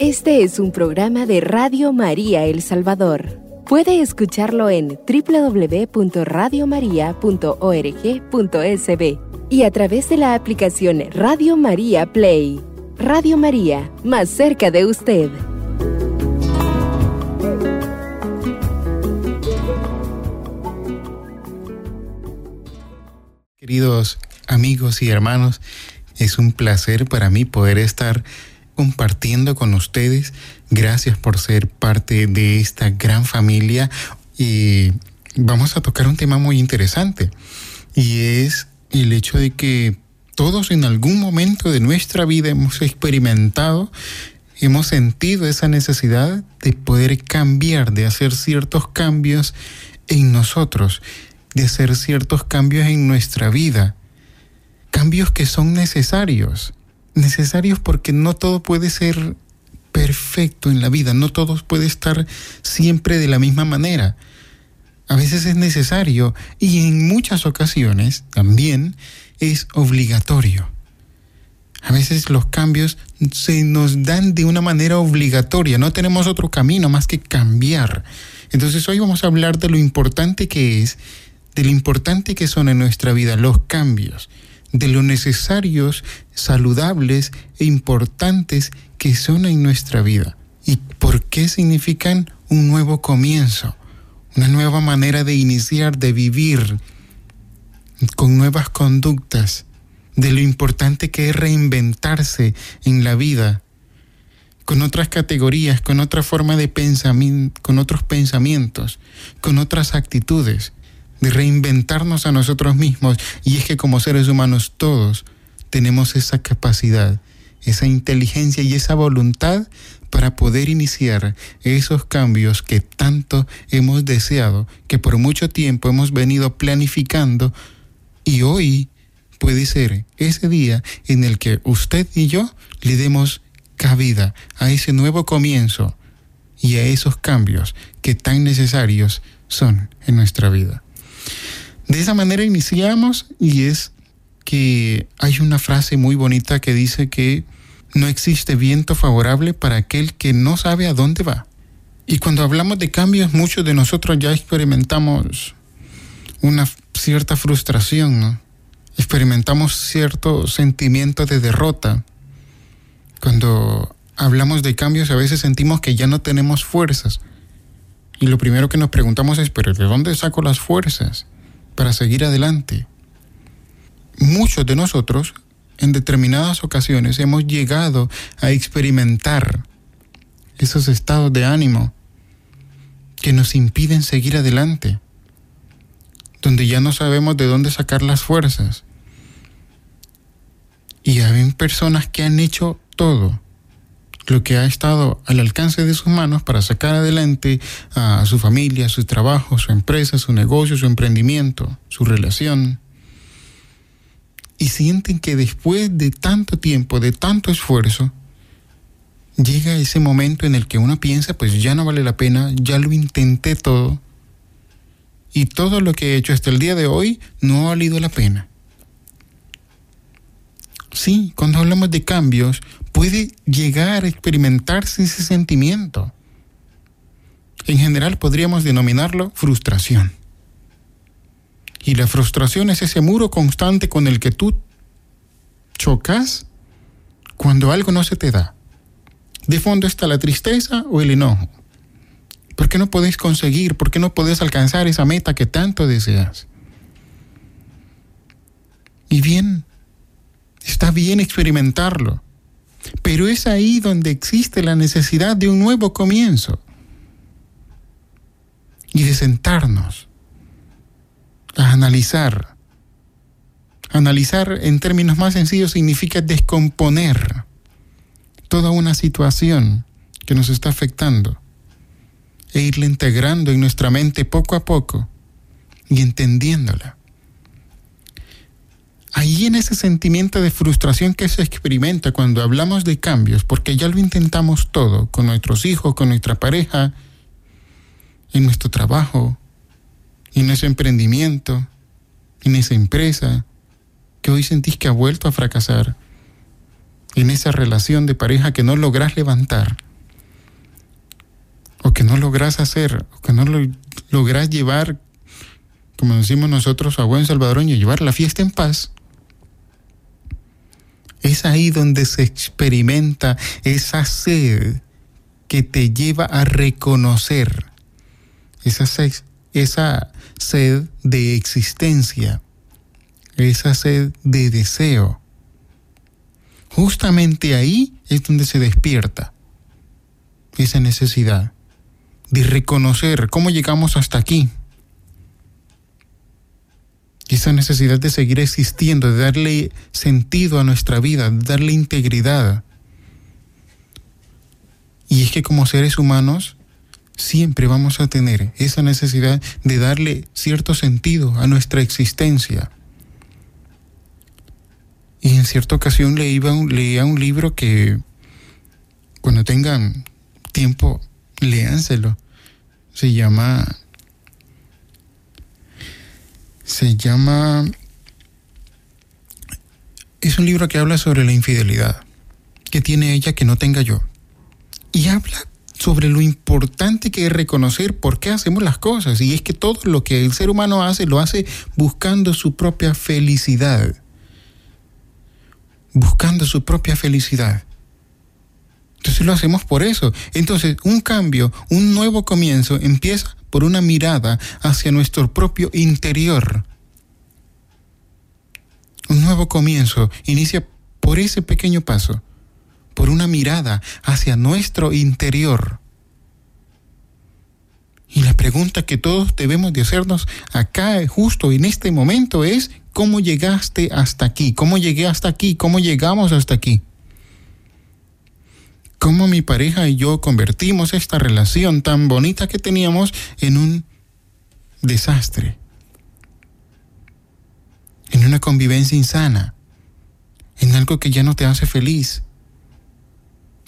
Este es un programa de Radio María El Salvador. Puede escucharlo en www.radiomaria.org.sb y a través de la aplicación Radio María Play. Radio María, más cerca de usted. Queridos amigos y hermanos, es un placer para mí poder estar compartiendo con ustedes. Gracias por ser parte de esta gran familia. Y vamos a tocar un tema muy interesante y es el hecho de que todos en algún momento de nuestra vida hemos experimentado, hemos sentido esa necesidad de poder cambiar, de hacer ciertos cambios en nosotros, de hacer ciertos cambios en nuestra vida, cambios que son necesarios necesarios porque no todo puede ser perfecto en la vida, no todo puede estar siempre de la misma manera. A veces es necesario y en muchas ocasiones también es obligatorio. A veces los cambios se nos dan de una manera obligatoria, no tenemos otro camino más que cambiar. Entonces hoy vamos a hablar de lo importante que es, de lo importante que son en nuestra vida los cambios de lo necesarios, saludables e importantes que son en nuestra vida. Y por qué significan un nuevo comienzo, una nueva manera de iniciar, de vivir con nuevas conductas, de lo importante que es reinventarse en la vida, con otras categorías, con otra forma de pensamiento, con otros pensamientos, con otras actitudes de reinventarnos a nosotros mismos. Y es que como seres humanos todos tenemos esa capacidad, esa inteligencia y esa voluntad para poder iniciar esos cambios que tanto hemos deseado, que por mucho tiempo hemos venido planificando y hoy puede ser ese día en el que usted y yo le demos cabida a ese nuevo comienzo y a esos cambios que tan necesarios son en nuestra vida. De esa manera iniciamos y es que hay una frase muy bonita que dice que no existe viento favorable para aquel que no sabe a dónde va. Y cuando hablamos de cambios, muchos de nosotros ya experimentamos una cierta frustración, experimentamos cierto sentimiento de derrota. Cuando hablamos de cambios a veces sentimos que ya no tenemos fuerzas. Y lo primero que nos preguntamos es, pero ¿de dónde saco las fuerzas? para seguir adelante. Muchos de nosotros en determinadas ocasiones hemos llegado a experimentar esos estados de ánimo que nos impiden seguir adelante, donde ya no sabemos de dónde sacar las fuerzas. Y hay personas que han hecho todo lo que ha estado al alcance de sus manos para sacar adelante a su familia, su trabajo, su empresa, su negocio, su emprendimiento, su relación. Y sienten que después de tanto tiempo, de tanto esfuerzo, llega ese momento en el que uno piensa, pues ya no vale la pena, ya lo intenté todo. Y todo lo que he hecho hasta el día de hoy no ha valido la pena. Sí, cuando hablamos de cambios, puede llegar a experimentarse ese sentimiento. En general podríamos denominarlo frustración. Y la frustración es ese muro constante con el que tú chocas cuando algo no se te da. De fondo está la tristeza o el enojo. ¿Por qué no podés conseguir? ¿Por qué no podés alcanzar esa meta que tanto deseas? Y bien, está bien experimentarlo. Pero es ahí donde existe la necesidad de un nuevo comienzo y de sentarnos a analizar. Analizar en términos más sencillos significa descomponer toda una situación que nos está afectando e irla integrando en nuestra mente poco a poco y entendiéndola ahí en ese sentimiento de frustración que se experimenta cuando hablamos de cambios, porque ya lo intentamos todo, con nuestros hijos, con nuestra pareja, en nuestro trabajo, en ese emprendimiento, en esa empresa, que hoy sentís que ha vuelto a fracasar, en esa relación de pareja que no logras levantar o que no logras hacer, o que no lo logras llevar, como decimos nosotros a buen salvadoreño, llevar la fiesta en paz, es ahí donde se experimenta esa sed que te lleva a reconocer, esa sed, esa sed de existencia, esa sed de deseo. Justamente ahí es donde se despierta esa necesidad de reconocer cómo llegamos hasta aquí. Esa necesidad de seguir existiendo, de darle sentido a nuestra vida, de darle integridad. Y es que como seres humanos siempre vamos a tener esa necesidad de darle cierto sentido a nuestra existencia. Y en cierta ocasión leía un, leía un libro que cuando tengan tiempo, léanselo. Se llama. Se llama. Es un libro que habla sobre la infidelidad. que tiene ella que no tenga yo? Y habla sobre lo importante que es reconocer por qué hacemos las cosas. Y es que todo lo que el ser humano hace lo hace buscando su propia felicidad. Buscando su propia felicidad. Entonces lo hacemos por eso. Entonces un cambio, un nuevo comienzo empieza por una mirada hacia nuestro propio interior. Un nuevo comienzo inicia por ese pequeño paso, por una mirada hacia nuestro interior. Y la pregunta que todos debemos de hacernos acá, justo en este momento, es, ¿cómo llegaste hasta aquí? ¿Cómo llegué hasta aquí? ¿Cómo llegamos hasta aquí? Cómo mi pareja y yo convertimos esta relación tan bonita que teníamos en un desastre, en una convivencia insana, en algo que ya no te hace feliz.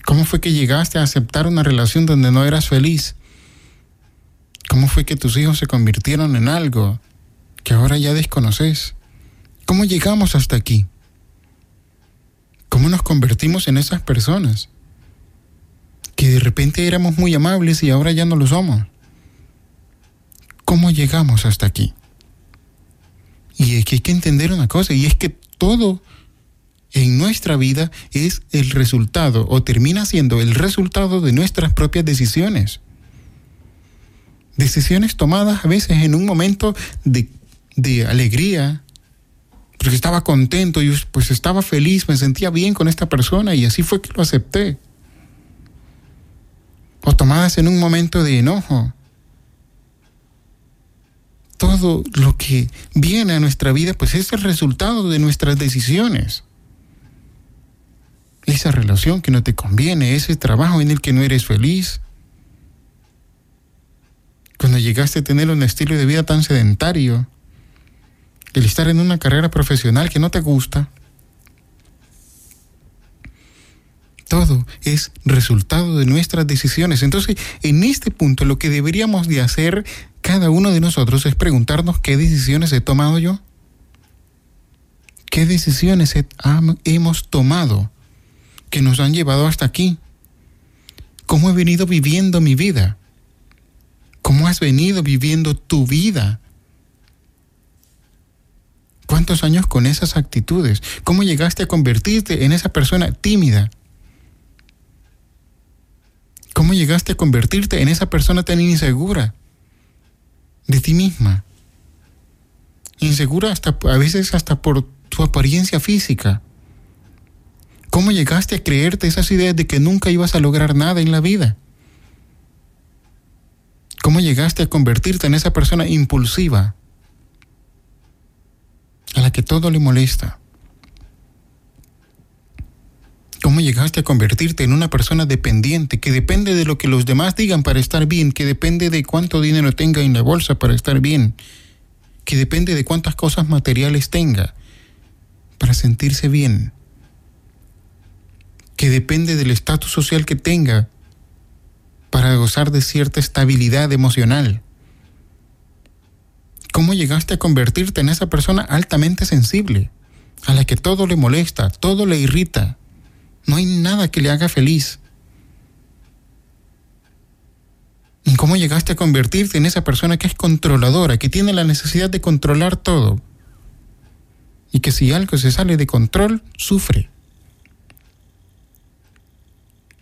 ¿Cómo fue que llegaste a aceptar una relación donde no eras feliz? ¿Cómo fue que tus hijos se convirtieron en algo que ahora ya desconoces? ¿Cómo llegamos hasta aquí? ¿Cómo nos convertimos en esas personas? Que de repente éramos muy amables y ahora ya no lo somos. ¿Cómo llegamos hasta aquí? Y es que hay que entender una cosa, y es que todo en nuestra vida es el resultado o termina siendo el resultado de nuestras propias decisiones. Decisiones tomadas a veces en un momento de, de alegría, porque estaba contento, y pues estaba feliz, me sentía bien con esta persona y así fue que lo acepté o tomadas en un momento de enojo. Todo lo que viene a nuestra vida, pues es el resultado de nuestras decisiones. Esa relación que no te conviene, ese trabajo en el que no eres feliz. Cuando llegaste a tener un estilo de vida tan sedentario, el estar en una carrera profesional que no te gusta, Todo es resultado de nuestras decisiones. Entonces, en este punto, lo que deberíamos de hacer cada uno de nosotros es preguntarnos qué decisiones he tomado yo. ¿Qué decisiones hemos tomado que nos han llevado hasta aquí? ¿Cómo he venido viviendo mi vida? ¿Cómo has venido viviendo tu vida? ¿Cuántos años con esas actitudes? ¿Cómo llegaste a convertirte en esa persona tímida? ¿Cómo llegaste a convertirte en esa persona tan insegura de ti misma? Insegura hasta a veces hasta por tu apariencia física. ¿Cómo llegaste a creerte esas ideas de que nunca ibas a lograr nada en la vida? ¿Cómo llegaste a convertirte en esa persona impulsiva a la que todo le molesta? ¿Cómo llegaste a convertirte en una persona dependiente que depende de lo que los demás digan para estar bien, que depende de cuánto dinero tenga en la bolsa para estar bien, que depende de cuántas cosas materiales tenga para sentirse bien, que depende del estatus social que tenga para gozar de cierta estabilidad emocional? ¿Cómo llegaste a convertirte en esa persona altamente sensible, a la que todo le molesta, todo le irrita? No hay nada que le haga feliz. ¿Cómo llegaste a convertirte en esa persona que es controladora, que tiene la necesidad de controlar todo? Y que si algo se sale de control, sufre.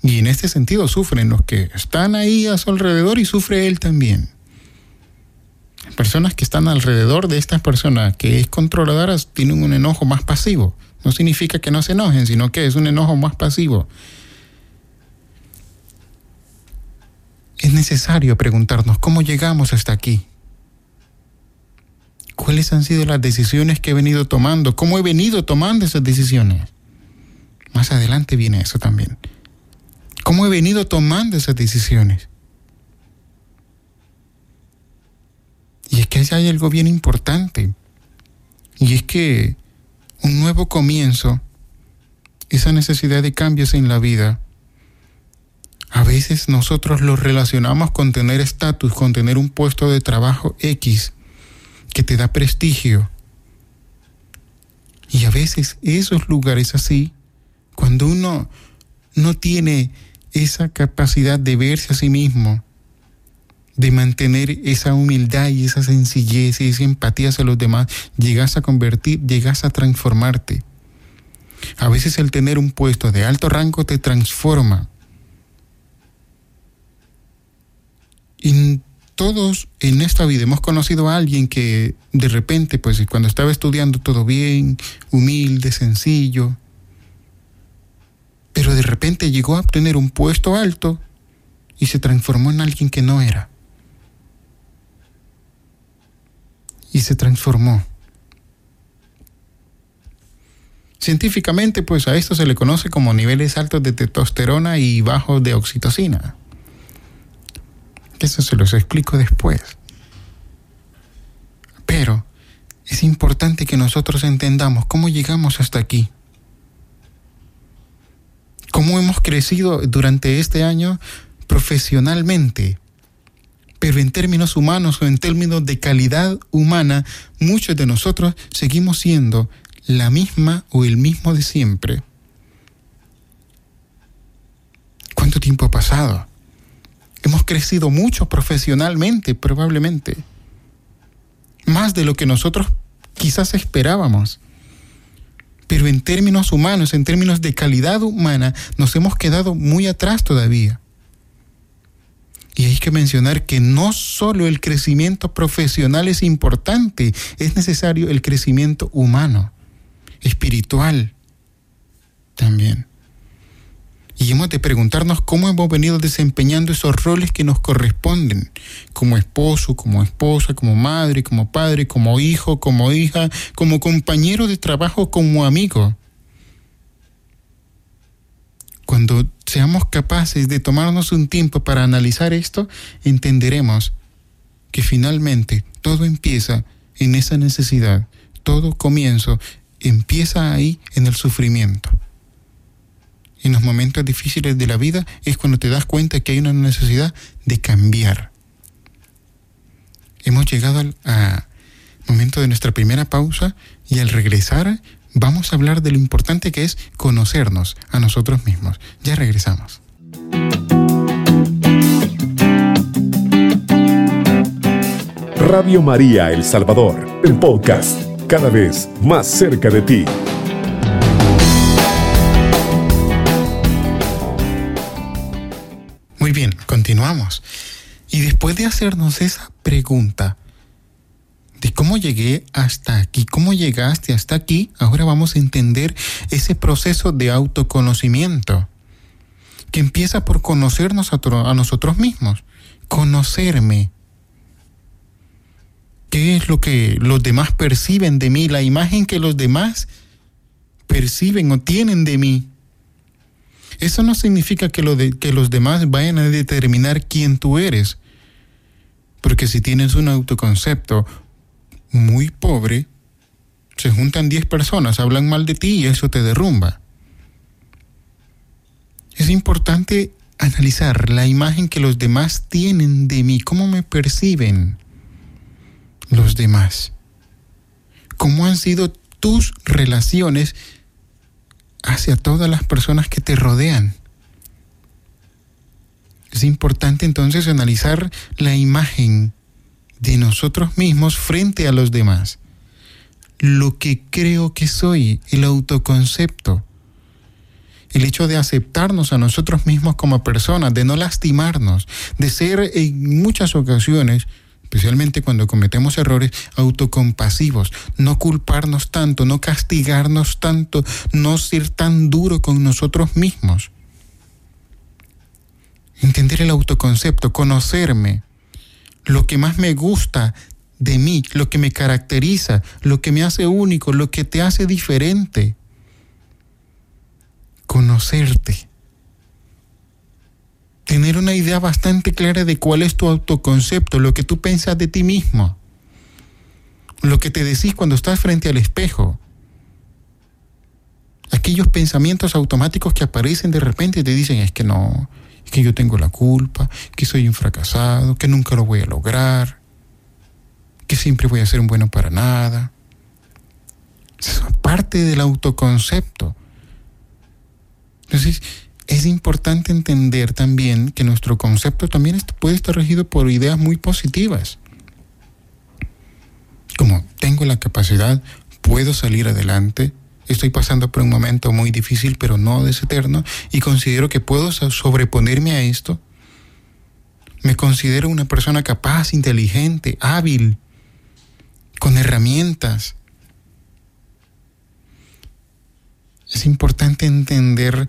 Y en este sentido sufren los que están ahí a su alrededor y sufre él también. Personas que están alrededor de estas personas que es controladora tienen un enojo más pasivo. No significa que no se enojen, sino que es un enojo más pasivo. Es necesario preguntarnos cómo llegamos hasta aquí. ¿Cuáles han sido las decisiones que he venido tomando? ¿Cómo he venido tomando esas decisiones? Más adelante viene eso también. ¿Cómo he venido tomando esas decisiones? Y es que hay algo bien importante. Y es que un nuevo comienzo, esa necesidad de cambios en la vida, a veces nosotros lo relacionamos con tener estatus, con tener un puesto de trabajo X que te da prestigio. Y a veces esos lugares así, cuando uno no tiene esa capacidad de verse a sí mismo, de mantener esa humildad y esa sencillez y esa empatía hacia los demás, llegas a convertir, llegas a transformarte. A veces el tener un puesto de alto rango te transforma. Y todos en esta vida hemos conocido a alguien que de repente, pues cuando estaba estudiando todo bien, humilde, sencillo, pero de repente llegó a obtener un puesto alto y se transformó en alguien que no era. Y se transformó. Científicamente, pues a esto se le conoce como niveles altos de testosterona y bajos de oxitocina. Eso se los explico después. Pero es importante que nosotros entendamos cómo llegamos hasta aquí. Cómo hemos crecido durante este año profesionalmente. Pero en términos humanos o en términos de calidad humana, muchos de nosotros seguimos siendo la misma o el mismo de siempre. ¿Cuánto tiempo ha pasado? Hemos crecido mucho profesionalmente, probablemente. Más de lo que nosotros quizás esperábamos. Pero en términos humanos, en términos de calidad humana, nos hemos quedado muy atrás todavía. Y hay que mencionar que no solo el crecimiento profesional es importante, es necesario el crecimiento humano, espiritual también. Y hemos de preguntarnos cómo hemos venido desempeñando esos roles que nos corresponden, como esposo, como esposa, como madre, como padre, como hijo, como hija, como compañero de trabajo, como amigo. Cuando seamos capaces de tomarnos un tiempo para analizar esto, entenderemos que finalmente todo empieza en esa necesidad, todo comienzo empieza ahí en el sufrimiento en los momentos difíciles de la vida es cuando te das cuenta que hay una necesidad de cambiar. Hemos llegado al momento de nuestra primera pausa y al regresar vamos a hablar de lo importante que es conocernos a nosotros mismos. Ya regresamos. Radio María El Salvador, el podcast, cada vez más cerca de ti. Muy bien, continuamos. Y después de hacernos esa pregunta cómo llegué hasta aquí, cómo llegaste hasta aquí, ahora vamos a entender ese proceso de autoconocimiento que empieza por conocernos a, nosotros mismos, conocerme. ¿Qué es lo que los demás perciben de mí? La imagen que los demás perciben o tienen de mí. Eso no significa que, lo que los demás vayan a determinar quién tú eres. Porque si tienes un autoconcepto muy pobre, se juntan 10 personas, hablan mal de ti y eso te derrumba. Es importante analizar la imagen que los demás tienen de mí, cómo me perciben los demás, cómo han sido tus relaciones hacia todas las personas que te rodean. Es importante entonces analizar la imagen de nosotros mismos frente a los demás. Lo que creo que soy, el autoconcepto. El hecho de aceptarnos a nosotros mismos como personas, de no lastimarnos, de ser en muchas ocasiones especialmente cuando cometemos errores, autocompasivos, no culparnos tanto, no castigarnos tanto, no ser tan duro con nosotros mismos. Entender el autoconcepto, conocerme, lo que más me gusta de mí, lo que me caracteriza, lo que me hace único, lo que te hace diferente. Conocerte tener una idea bastante clara de cuál es tu autoconcepto, lo que tú piensas de ti mismo, lo que te decís cuando estás frente al espejo. Aquellos pensamientos automáticos que aparecen de repente y te dicen es que no, que yo tengo la culpa, que soy un fracasado, que nunca lo voy a lograr, que siempre voy a ser un bueno para nada. Es parte del autoconcepto. Entonces, es importante entender también que nuestro concepto también puede estar regido por ideas muy positivas. Como tengo la capacidad, puedo salir adelante, estoy pasando por un momento muy difícil, pero no es eterno, y considero que puedo sobreponerme a esto. Me considero una persona capaz, inteligente, hábil, con herramientas. Es importante entender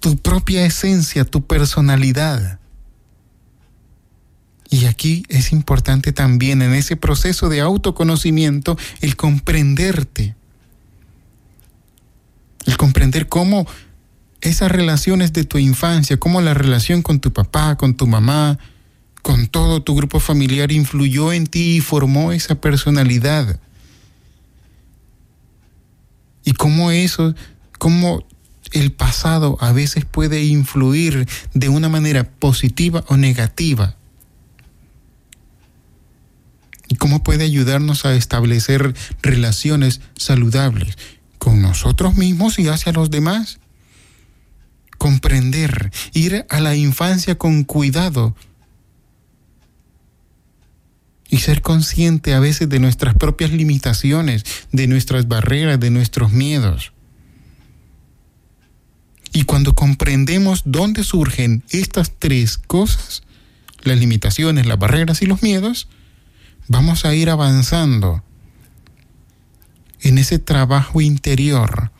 tu propia esencia, tu personalidad. Y aquí es importante también en ese proceso de autoconocimiento el comprenderte. El comprender cómo esas relaciones de tu infancia, cómo la relación con tu papá, con tu mamá, con todo tu grupo familiar influyó en ti y formó esa personalidad. Y cómo eso, cómo el pasado a veces puede influir de una manera positiva o negativa. ¿Y cómo puede ayudarnos a establecer relaciones saludables con nosotros mismos y hacia los demás? Comprender, ir a la infancia con cuidado y ser consciente a veces de nuestras propias limitaciones, de nuestras barreras, de nuestros miedos. Y cuando comprendemos dónde surgen estas tres cosas, las limitaciones, las barreras y los miedos, vamos a ir avanzando en ese trabajo interior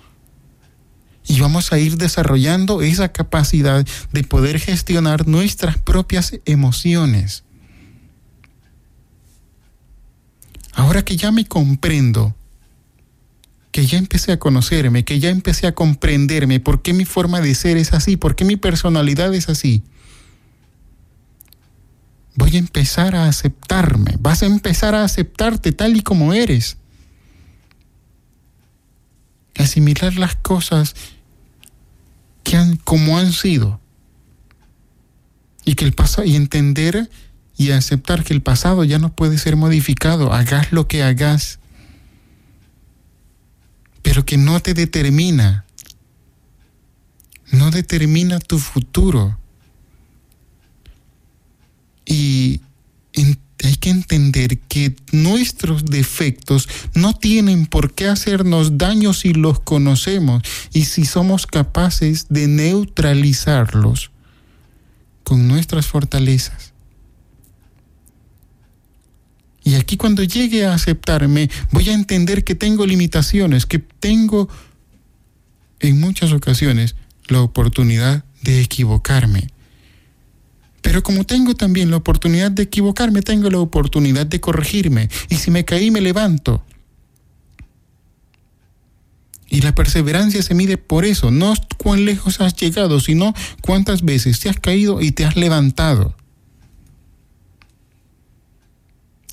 y vamos a ir desarrollando esa capacidad de poder gestionar nuestras propias emociones. Ahora que ya me comprendo, que ya empecé a conocerme, que ya empecé a comprenderme, por qué mi forma de ser es así, por qué mi personalidad es así. Voy a empezar a aceptarme, vas a empezar a aceptarte tal y como eres. Asimilar las cosas que han, como han sido. Y que el pasado, y entender y aceptar que el pasado ya no puede ser modificado. Hagas lo que hagas pero que no te determina, no determina tu futuro. Y hay que entender que nuestros defectos no tienen por qué hacernos daño si los conocemos y si somos capaces de neutralizarlos con nuestras fortalezas. Y aquí cuando llegue a aceptarme, voy a entender que tengo limitaciones, que tengo en muchas ocasiones la oportunidad de equivocarme. Pero como tengo también la oportunidad de equivocarme, tengo la oportunidad de corregirme. Y si me caí, me levanto. Y la perseverancia se mide por eso, no cuán lejos has llegado, sino cuántas veces te has caído y te has levantado.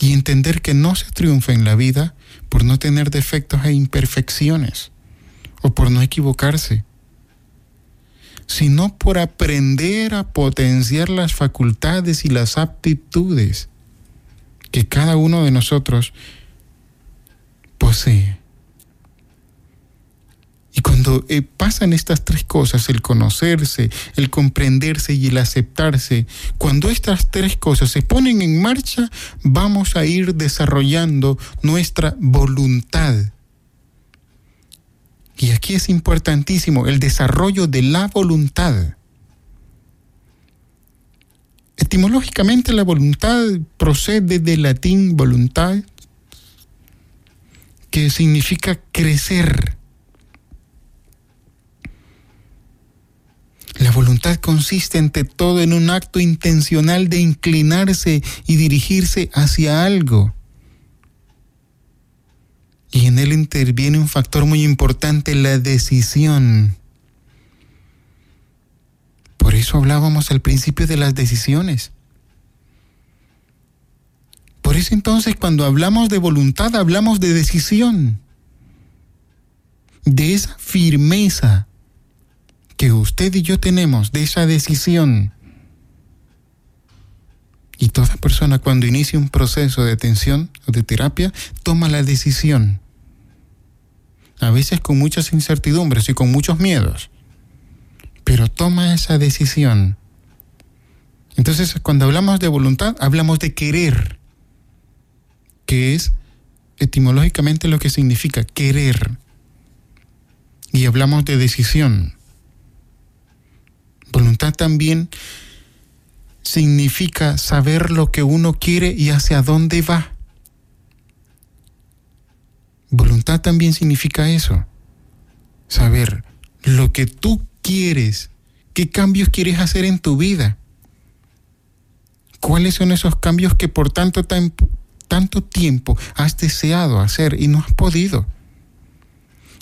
y entender que no se triunfa en la vida por no tener defectos e imperfecciones o por no equivocarse, sino por aprender a potenciar las facultades y las aptitudes que cada uno de nosotros posee. Y cuando eh, pasan estas tres cosas, el conocerse, el comprenderse y el aceptarse, cuando estas tres cosas se ponen en marcha, vamos a ir desarrollando nuestra voluntad. Y aquí es importantísimo el desarrollo de la voluntad. Etimológicamente la voluntad procede del latín voluntad, que significa crecer La voluntad consiste ante todo en un acto intencional de inclinarse y dirigirse hacia algo. Y en él interviene un factor muy importante, la decisión. Por eso hablábamos al principio de las decisiones. Por eso entonces cuando hablamos de voluntad hablamos de decisión, de esa firmeza que usted y yo tenemos de esa decisión. Y toda persona cuando inicia un proceso de atención o de terapia toma la decisión. A veces con muchas incertidumbres y con muchos miedos. Pero toma esa decisión. Entonces cuando hablamos de voluntad hablamos de querer, que es etimológicamente lo que significa querer. Y hablamos de decisión Voluntad también significa saber lo que uno quiere y hacia dónde va. Voluntad también significa eso. Saber lo que tú quieres, qué cambios quieres hacer en tu vida. ¿Cuáles son esos cambios que por tanto, tanto tiempo has deseado hacer y no has podido?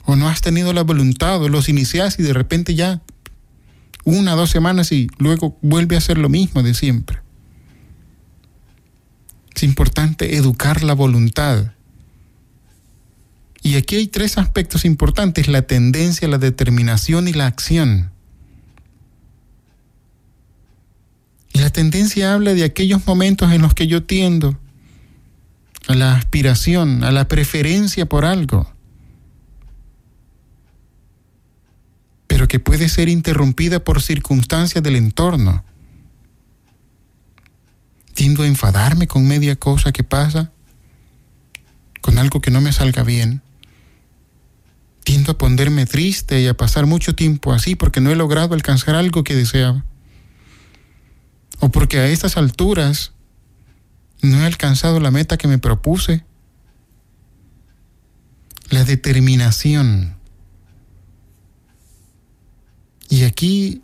O no has tenido la voluntad o los inicias y de repente ya una, dos semanas y luego vuelve a hacer lo mismo de siempre. Es importante educar la voluntad. Y aquí hay tres aspectos importantes, la tendencia, la determinación y la acción. Y la tendencia habla de aquellos momentos en los que yo tiendo a la aspiración, a la preferencia por algo. Pero que puede ser interrumpida por circunstancias del entorno. Tiendo a enfadarme con media cosa que pasa, con algo que no me salga bien. Tiendo a ponerme triste y a pasar mucho tiempo así porque no he logrado alcanzar algo que deseaba. O porque a estas alturas no he alcanzado la meta que me propuse. La determinación y aquí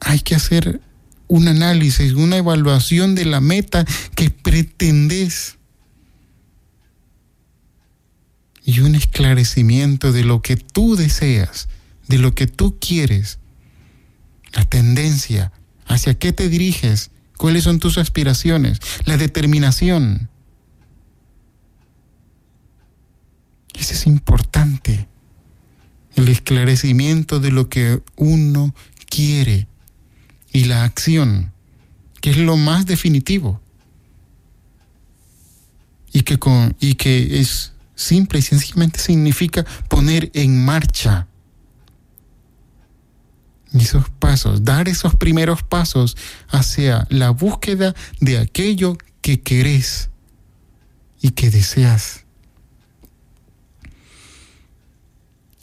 hay que hacer un análisis, una evaluación de la meta que pretendes. Y un esclarecimiento de lo que tú deseas, de lo que tú quieres, la tendencia, hacia qué te diriges, cuáles son tus aspiraciones, la determinación. Eso es importante el esclarecimiento de lo que uno quiere y la acción, que es lo más definitivo y que, con, y que es simple y sencillamente significa poner en marcha esos pasos, dar esos primeros pasos hacia la búsqueda de aquello que querés y que deseas.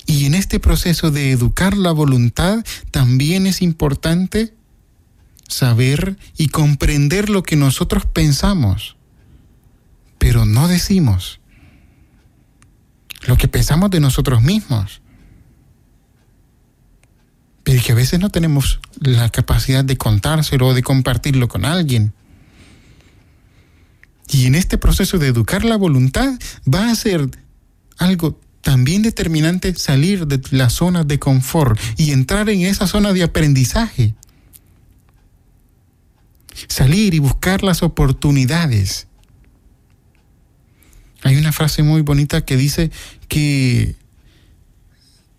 Y en este proceso de educar la voluntad también es importante saber y comprender lo que nosotros pensamos, pero no decimos. Lo que pensamos de nosotros mismos. Pero que a veces no tenemos la capacidad de contárselo o de compartirlo con alguien. Y en este proceso de educar la voluntad va a ser algo también determinante salir de la zona de confort y entrar en esa zona de aprendizaje. Salir y buscar las oportunidades. Hay una frase muy bonita que dice que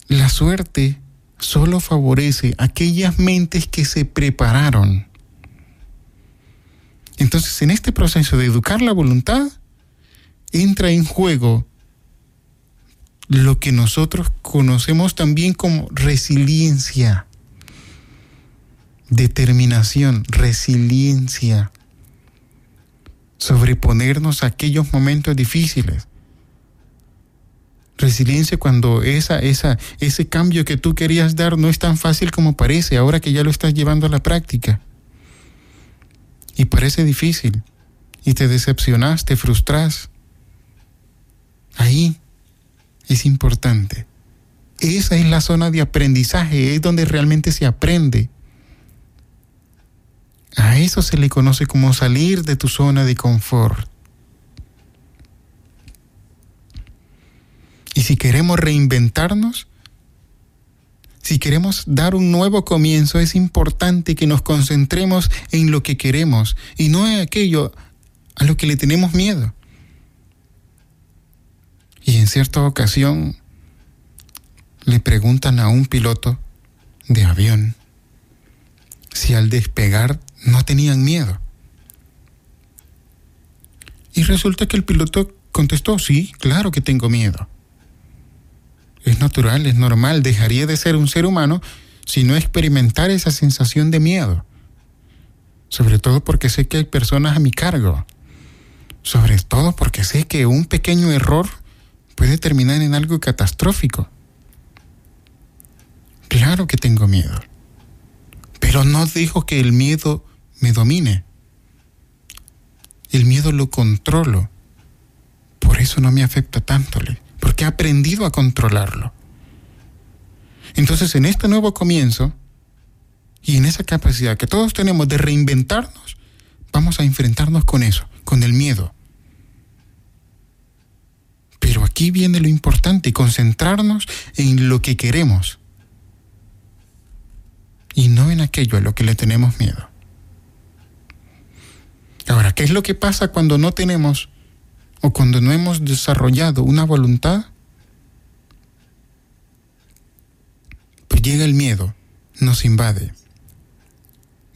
la suerte solo favorece aquellas mentes que se prepararon. Entonces, en este proceso de educar la voluntad, entra en juego lo que nosotros conocemos también como resiliencia, determinación, resiliencia, sobreponernos a aquellos momentos difíciles. Resiliencia cuando esa, esa, ese cambio que tú querías dar no es tan fácil como parece, ahora que ya lo estás llevando a la práctica. Y parece difícil. Y te decepcionas, te frustras. Ahí es importante. Esa es la zona de aprendizaje, es donde realmente se aprende. A eso se le conoce como salir de tu zona de confort. Y si queremos reinventarnos, si queremos dar un nuevo comienzo, es importante que nos concentremos en lo que queremos y no en aquello a lo que le tenemos miedo. Y en cierta ocasión le preguntan a un piloto de avión si al despegar no tenían miedo. Y resulta que el piloto contestó, sí, claro que tengo miedo. Es natural, es normal, dejaría de ser un ser humano si no experimentara esa sensación de miedo. Sobre todo porque sé que hay personas a mi cargo. Sobre todo porque sé que un pequeño error puede terminar en algo catastrófico. Claro que tengo miedo. Pero no dijo que el miedo me domine. El miedo lo controlo. Por eso no me afecta tanto, porque he aprendido a controlarlo. Entonces, en este nuevo comienzo y en esa capacidad que todos tenemos de reinventarnos, vamos a enfrentarnos con eso, con el miedo. Pero aquí viene lo importante, concentrarnos en lo que queremos y no en aquello a lo que le tenemos miedo. Ahora, ¿qué es lo que pasa cuando no tenemos o cuando no hemos desarrollado una voluntad? Pues llega el miedo, nos invade.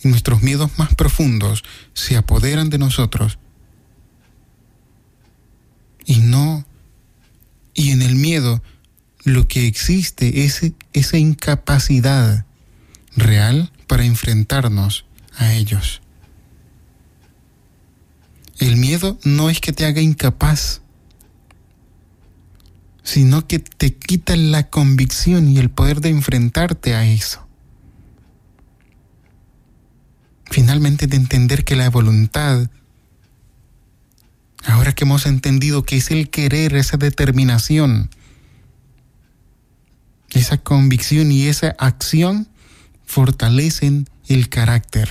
Y nuestros miedos más profundos se apoderan de nosotros. Y no, y en el miedo lo que existe es esa incapacidad real para enfrentarnos a ellos. El miedo no es que te haga incapaz, sino que te quita la convicción y el poder de enfrentarte a eso. Finalmente de entender que la voluntad, ahora que hemos entendido que es el querer, esa determinación, esa convicción y esa acción, fortalecen el carácter.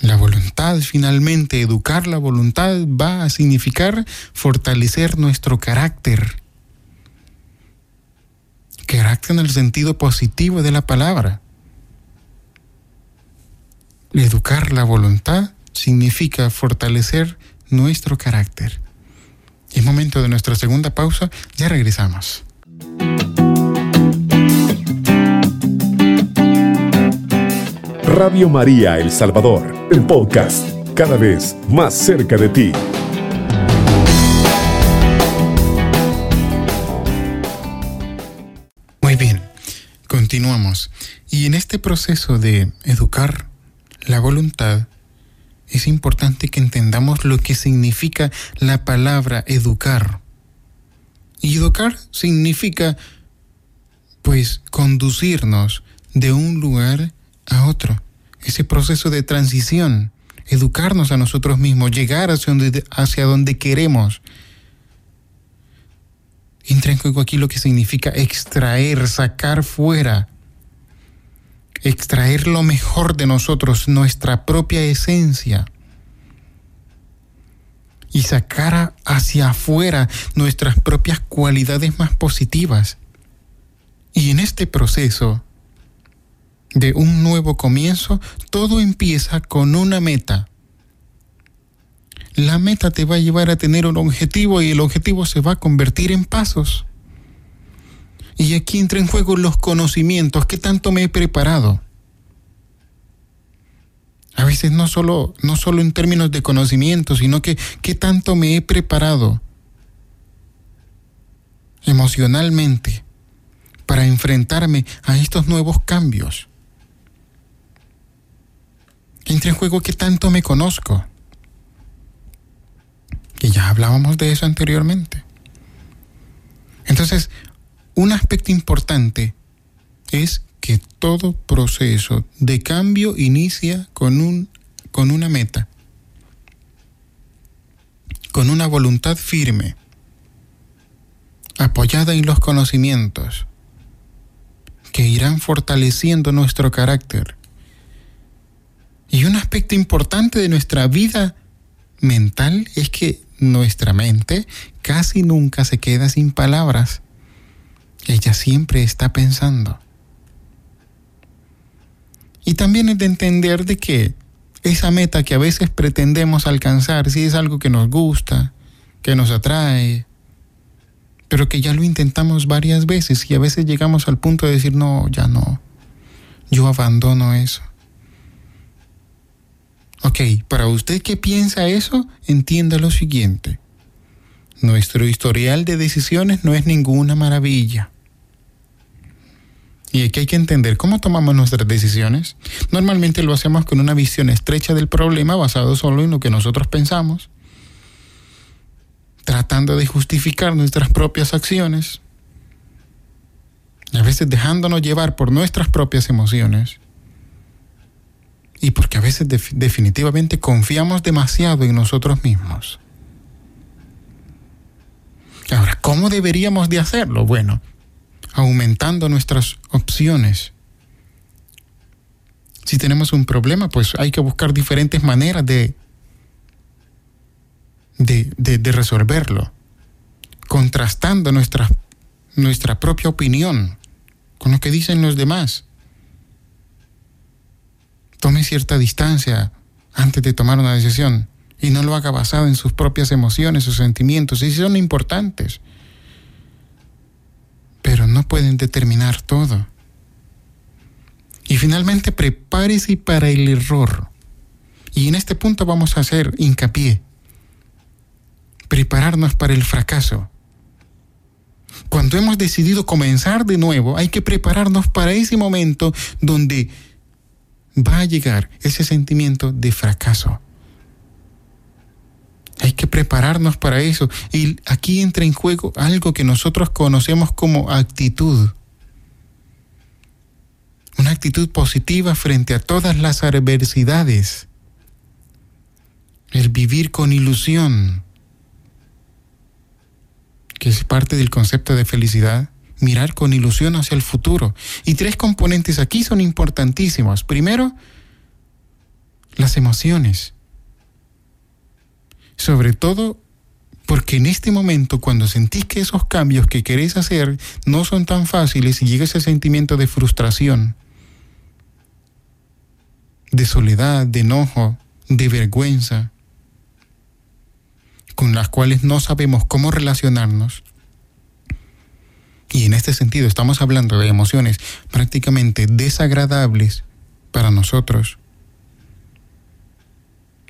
La voluntad, finalmente, educar la voluntad va a significar fortalecer nuestro carácter. Carácter en el sentido positivo de la palabra. Educar la voluntad significa fortalecer nuestro carácter. Es momento de nuestra segunda pausa, ya regresamos. Radio María El Salvador, el podcast, cada vez más cerca de ti. Muy bien, continuamos. Y en este proceso de educar la voluntad, es importante que entendamos lo que significa la palabra educar. Y educar significa, pues, conducirnos de un lugar a otro. Ese proceso de transición, educarnos a nosotros mismos, llegar hacia donde, hacia donde queremos. Entra en juego aquí lo que significa extraer, sacar fuera, extraer lo mejor de nosotros, nuestra propia esencia y sacar hacia afuera nuestras propias cualidades más positivas. Y en este proceso de un nuevo comienzo, todo empieza con una meta. La meta te va a llevar a tener un objetivo y el objetivo se va a convertir en pasos. Y aquí entra en juego los conocimientos, qué tanto me he preparado. A veces no solo, no solo en términos de conocimiento, sino que qué tanto me he preparado emocionalmente para enfrentarme a estos nuevos cambios. Entra en juego que tanto me conozco. Y ya hablábamos de eso anteriormente. Entonces, un aspecto importante es que todo proceso de cambio inicia con, un, con una meta, con una voluntad firme, apoyada en los conocimientos, que irán fortaleciendo nuestro carácter. Y un aspecto importante de nuestra vida mental es que nuestra mente casi nunca se queda sin palabras. Ella siempre está pensando. Y también es de entender de que esa meta que a veces pretendemos alcanzar, si es algo que nos gusta, que nos atrae, pero que ya lo intentamos varias veces y a veces llegamos al punto de decir, no, ya no, yo abandono eso. Ok, para usted que piensa eso, entienda lo siguiente. Nuestro historial de decisiones no es ninguna maravilla. Y aquí hay que entender cómo tomamos nuestras decisiones. Normalmente lo hacemos con una visión estrecha del problema basado solo en lo que nosotros pensamos, tratando de justificar nuestras propias acciones, a veces dejándonos llevar por nuestras propias emociones y porque a veces definitivamente confiamos demasiado en nosotros mismos. Ahora, ¿cómo deberíamos de hacerlo? Bueno, aumentando nuestras opciones. Si tenemos un problema, pues hay que buscar diferentes maneras de, de, de, resolverlo, contrastando nuestra, nuestra propia opinión con lo que dicen los demás. Tome cierta distancia antes de tomar una decisión y no lo haga basado en sus propias emociones o sentimientos, y son importantes no pueden determinar todo. Y finalmente prepárese para el error. Y en este punto vamos a hacer hincapié. Prepararnos para el fracaso. Cuando hemos decidido comenzar de nuevo, hay que prepararnos para ese momento donde va a llegar ese sentimiento de fracaso. Hay que prepararnos para eso. Y aquí entra en juego algo que nosotros conocemos como actitud. Una actitud positiva frente a todas las adversidades. El vivir con ilusión, que es parte del concepto de felicidad. Mirar con ilusión hacia el futuro. Y tres componentes aquí son importantísimos. Primero, las emociones sobre todo porque en este momento, cuando sentís que esos cambios que querés hacer no son tan fáciles y llega ese sentimiento de frustración, de soledad, de enojo, de vergüenza, con las cuales no sabemos cómo relacionarnos, y en este sentido estamos hablando de emociones prácticamente desagradables para nosotros,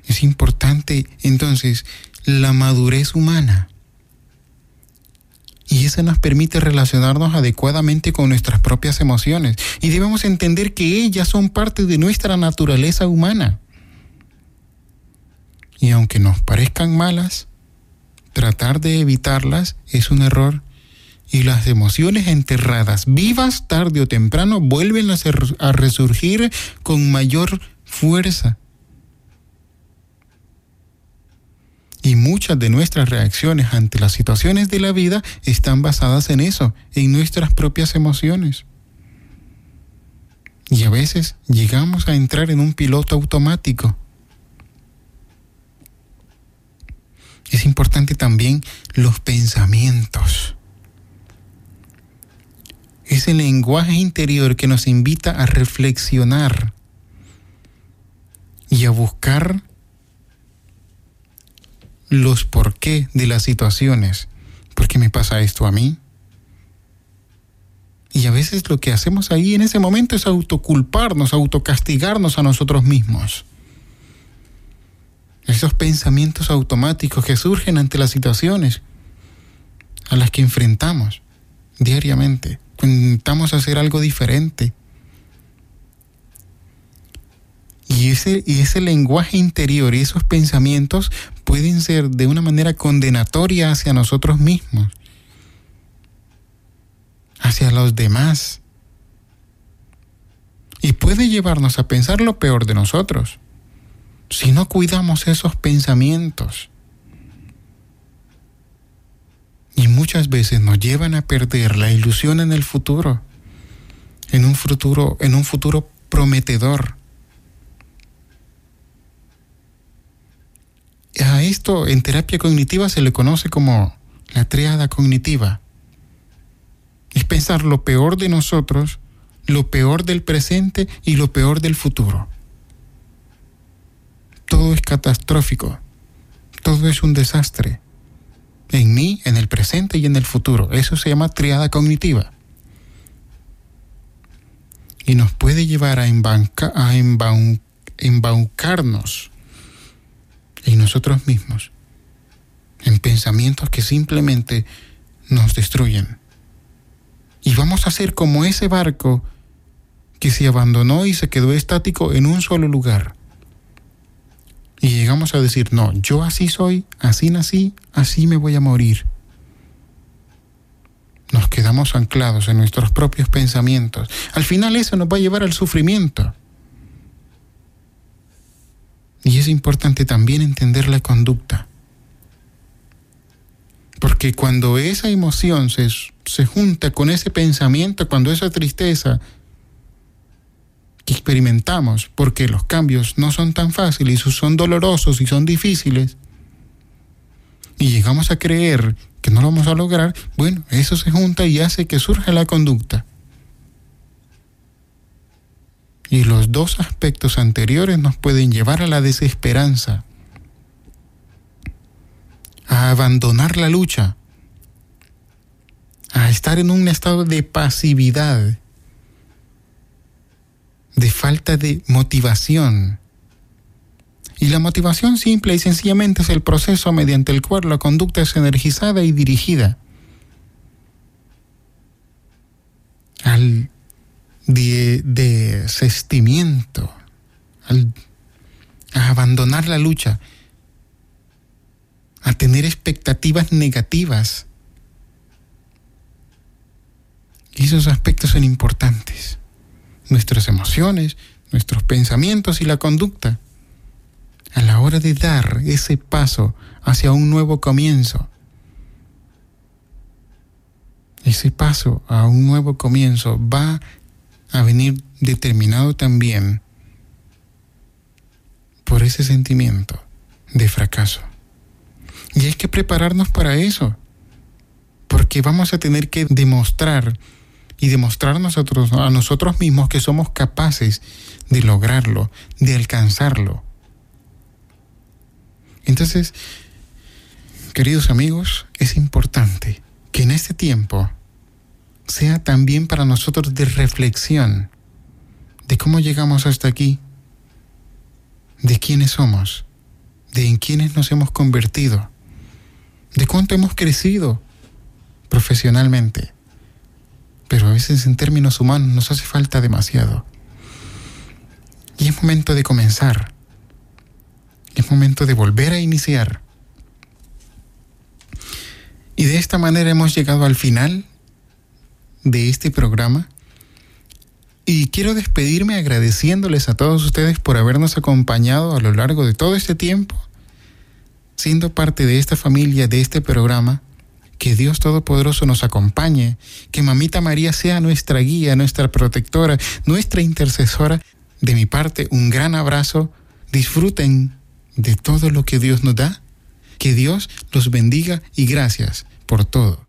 es importante entonces la madurez humana. Y eso nos permite relacionarnos adecuadamente con nuestras propias emociones. Y debemos entender que ellas son parte de nuestra naturaleza humana. Y aunque nos parezcan malas, tratar de evitarlas es un error. Y las emociones enterradas, vivas tarde o temprano, vuelven a resurgir con mayor fuerza. Y muchas de nuestras reacciones ante las situaciones de la vida están basadas en eso, en nuestras propias emociones. Y a veces llegamos a entrar en un piloto automático. Es importante también los pensamientos. Es el lenguaje interior que nos invita a reflexionar y a buscar los por qué de las situaciones. ¿Por qué me pasa esto a mí? Y a veces lo que hacemos ahí en ese momento es autoculparnos, autocastigarnos a nosotros mismos. Esos pensamientos automáticos que surgen ante las situaciones a las que enfrentamos. diariamente. Intentamos hacer algo diferente. Y ese, y ese lenguaje interior y esos pensamientos pueden ser de una manera condenatoria hacia nosotros mismos, hacia los demás. Y puede llevarnos a pensar lo peor de nosotros si no cuidamos esos pensamientos. Y muchas veces nos llevan a perder la ilusión en el futuro, en un futuro, en un futuro prometedor. A esto en terapia cognitiva se le conoce como la triada cognitiva. Es pensar lo peor de nosotros, lo peor del presente y lo peor del futuro todo es catastrófico, todo es un desastre. En mí, en el presente y en el futuro. Eso se llama triada cognitiva. Y nos puede llevar a, embanca, a embaucarnos en nosotros mismos, en pensamientos que simplemente nos destruyen. Y vamos a ser como ese barco que se abandonó y se quedó estático en un solo lugar y llegamos a decir, no, yo así soy, así nací, así me voy a morir. Nos quedamos anclados en nuestros propios pensamientos. Al final eso nos va a llevar al sufrimiento. Y es importante también entender la conducta. Porque cuando esa emoción se, se junta con ese pensamiento, cuando esa tristeza experimentamos, porque los cambios no son tan fáciles, son dolorosos y son difíciles, y llegamos a creer que no lo vamos a lograr, bueno, eso se junta y hace que surja la conducta. Y los dos aspectos anteriores nos pueden llevar a la desesperanza, a abandonar la lucha, a estar en un estado de pasividad de falta de motivación. Y la motivación simple y sencillamente es el proceso mediante el cual la conducta es energizada y dirigida al desestimiento, al, a abandonar la lucha, a tener expectativas negativas. Esos aspectos son importantes nuestras emociones, nuestros pensamientos y la conducta. A la hora de dar ese paso hacia un nuevo comienzo, ese paso a un nuevo comienzo va a venir determinado también por ese sentimiento de fracaso. Y hay que prepararnos para eso, porque vamos a tener que demostrar y demostrarnos a nosotros mismos que somos capaces de lograrlo, de alcanzarlo. Entonces, queridos amigos, es importante que en este tiempo sea también para nosotros de reflexión de cómo llegamos hasta aquí, de quiénes somos, de en quiénes nos hemos convertido, de cuánto hemos crecido profesionalmente, pero a veces en términos humanos nos hace falta demasiado. Y es momento de comenzar. Es momento de volver a iniciar. Y de esta manera hemos llegado al final de este programa. Y quiero despedirme agradeciéndoles a todos ustedes por habernos acompañado a lo largo de todo este tiempo, siendo parte de esta familia, de este programa que Dios Todopoderoso nos acompañe, que Mamita María sea nuestra guía, nuestra protectora, nuestra intercesora. De mi parte, un gran abrazo. Disfruten de todo lo que Dios nos da. Que Dios los bendiga y gracias por todo.